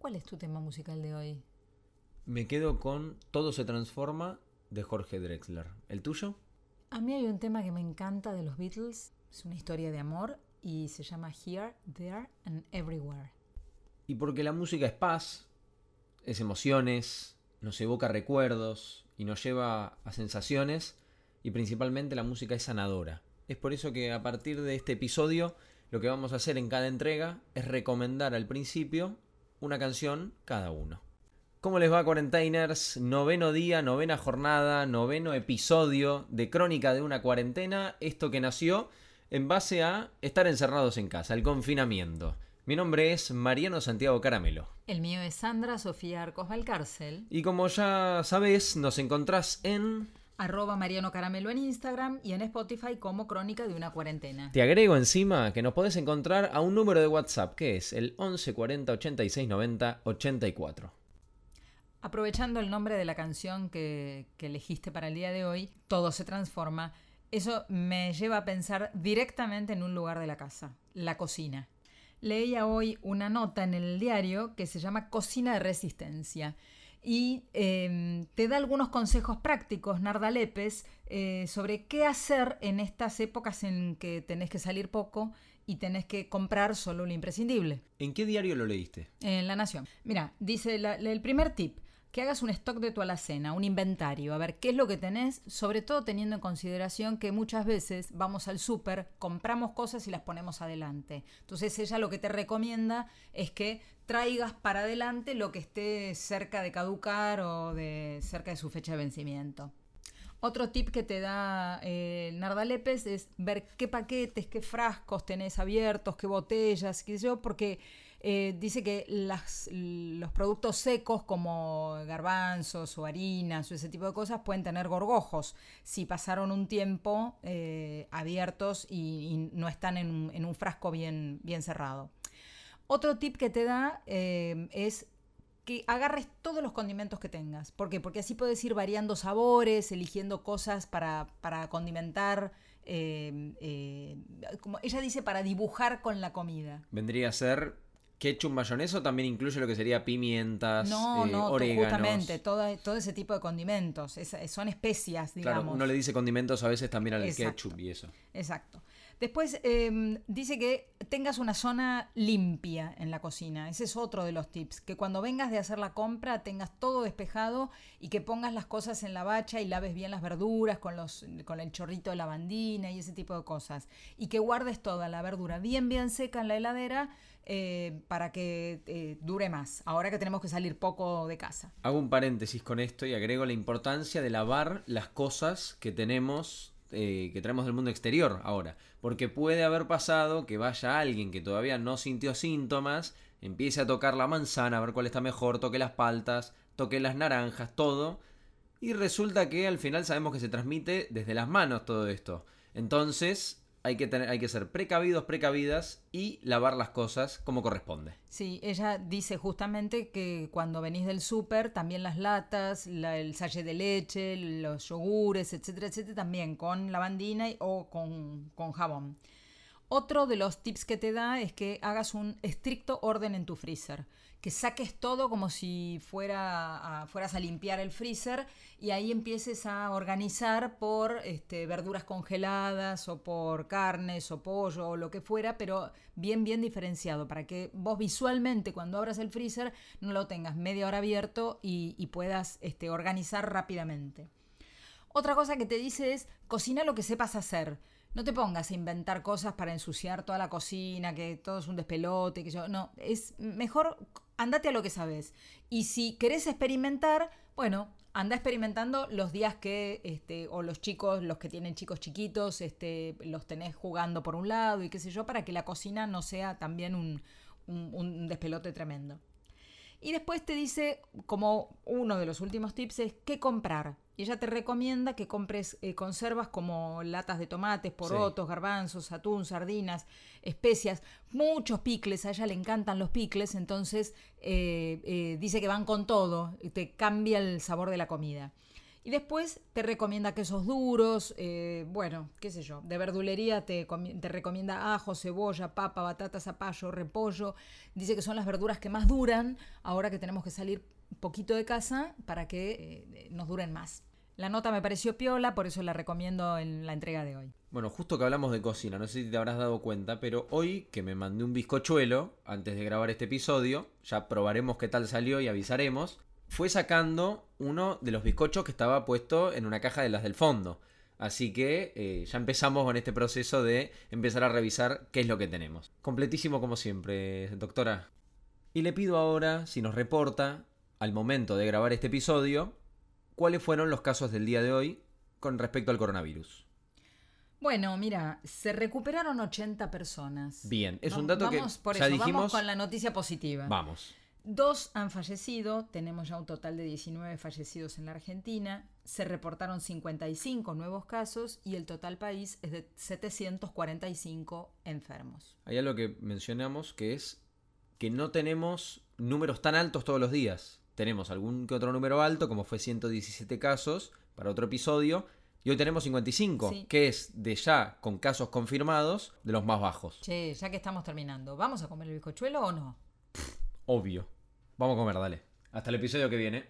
¿Cuál es tu tema musical de hoy? Me quedo con Todo se transforma de Jorge Drexler. ¿El tuyo? A mí hay un tema que me encanta de los Beatles. Es una historia de amor y se llama Here, There and Everywhere. Y porque la música es paz, es emociones, nos evoca recuerdos y nos lleva a sensaciones y principalmente la música es sanadora. Es por eso que a partir de este episodio lo que vamos a hacer en cada entrega es recomendar al principio una canción cada uno. ¿Cómo les va, Quarantainers? Noveno día, novena jornada, noveno episodio de Crónica de una cuarentena. Esto que nació en base a estar encerrados en casa, el confinamiento. Mi nombre es Mariano Santiago Caramelo. El mío es Sandra Sofía Arcos Valcárcel. Y como ya sabes, nos encontrás en arroba Mariano Caramelo en Instagram y en Spotify como Crónica de una Cuarentena. Te agrego encima que nos podés encontrar a un número de WhatsApp que es el 11 40 86 90 84. Aprovechando el nombre de la canción que, que elegiste para el día de hoy, Todo se transforma, eso me lleva a pensar directamente en un lugar de la casa, la cocina. Leía hoy una nota en el diario que se llama Cocina de Resistencia y em, te da algunos consejos prácticos, Narda Lepes, eh, sobre qué hacer en estas épocas en que tenés que salir poco y tenés que comprar solo lo imprescindible. ¿En qué diario lo leíste? En La Nación. Mira, dice el primer tip, que hagas un stock de tu alacena, un inventario, a ver qué es lo que tenés, sobre todo teniendo en consideración que muchas veces vamos al súper, compramos cosas y las ponemos adelante. Entonces ella lo que te recomienda es que traigas para adelante lo que esté cerca de caducar o de cerca de su fecha de vencimiento. Otro tip que te da eh, Narda Lepes es ver qué paquetes, qué frascos tenés abiertos, qué botellas, qué sé yo, porque eh, dice que los productos secos como garbanzos o harinas o ese tipo de cosas pueden tener gorgojos si pasaron un tiempo eh, abiertos y, no están en un, frasco bien, cerrado. Otro tip que te da eh, es que agarres todos los condimentos que tengas. ¿Por qué? Porque así puedes ir variando sabores, eligiendo cosas para, condimentar. como ella dice, para dibujar con la comida. Vendría a ser ketchup, mayonesa también incluye lo que sería pimientas, no, eh, no, justamente, todo, todo ese tipo de condimentos, son especias, digamos. Claro, uno le dice condimentos a veces también al ketchup y eso. Exacto. Después em, dice que tengas una zona limpia en la cocina. Ese es otro de los tips. Que cuando vengas de hacer la compra tengas todo despejado y que pongas las cosas en la bacha y laves bien las verduras con, los, con el chorrito de lavandina y ese tipo de cosas. Y que guardes toda la verdura bien, bien seca en la heladera eh, para que eh, dure más, ahora que tenemos que salir poco de casa. Hago un paréntesis con esto y agrego la importancia de lavar las cosas que tenemos, eh, que traemos del mundo exterior ahora, porque puede haber pasado que vaya alguien que todavía no sintió síntomas, empiece a tocar la manzana, a ver cuál está mejor, toque las paltas, toque las naranjas, todo, y resulta que al final sabemos que se transmite desde las manos todo esto. Entonces, hay que, tener, hay que ser precavidos, precavidas y lavar las cosas como corresponde. Sí, ella dice justamente que cuando venís del súper, también las latas, el salle de leche, los yogures, etcétera, etcétera, también con lavandina o con, con jabón. Otro de los tips que te da es que hagas un estricto orden en tu freezer, que saques todo como si fuera fueras a limpiar el freezer y ahí empieces a organizar por este, verduras congeladas o por carnes o pollo o lo que fuera, pero bien, bien diferenciado, para que vos visualmente cuando abras el freezer no lo tengas media hora abierto y, puedas este, organizar rápidamente. Otra cosa que te dice es cocina lo que sepas hacer no te pongas a inventar cosas para ensuciar toda la cocina, que todo es un despelote, que yo. No, es mejor andate a lo que sabes. Y si querés experimentar, bueno, anda experimentando los días que, este, o los chicos, los que tienen chicos chiquitos, este, los tenés jugando por un lado y qué sé yo, para que la cocina no sea también un, un despelote tremendo. Y después te dice, como uno de los últimos tips, es qué comprar. Y ella te recomienda que compres eh, conservas como latas de tomates, porotos, garbanzos, atún, sardinas, especias, muchos picles. A ella le encantan los picles, entonces eh, eh, dice que van con todo, te cambia el sabor de la comida. Y después te recomienda quesos duros, eh, bueno, qué sé yo, de verdulería te, te, recomienda ajo, cebolla, papa, batata, zapallo, repollo. Dice que son las verduras que más duran ahora que tenemos que salir poquito de casa para que eh, nos duren más. La nota me pareció piola, por eso la recomiendo en la entrega de hoy. Bueno, justo que hablamos de cocina, no sé si te habrás dado cuenta, pero hoy que me mandé un bizcochuelo antes de grabar este episodio, ya probaremos qué tal salió y avisaremos, fue sacando uno de los bizcochos que estaba puesto en una caja de las del fondo. Así que eh, ya empezamos con este proceso de empezar a revisar qué es lo que tenemos. Completísimo como siempre, doctora. Y le pido ahora si nos reporta, al momento de grabar este episodio, cuáles fueron los casos del día de hoy con respecto al coronavirus. Bueno, mira, se recuperaron 80 personas. Bien, es un dato vamos que por ya eso, dijimos. Vamos con la noticia positiva. Vamos. Dos han fallecido, tenemos ya un total de 19 fallecidos en la Argentina, se reportaron 55 nuevos casos y el total país es de 745 enfermos. Hay algo que mencionamos que es que no tenemos números tan altos todos los días tenemos algún que otro número alto, como fue 117 casos para otro episodio, y hoy tenemos 55, que es de ya con casos confirmados de los más bajos. Che, ya que estamos terminando, ¿vamos a comer el bizcochuelo o no? obvio. Vamos a comer, dale. Hasta el episodio que viene.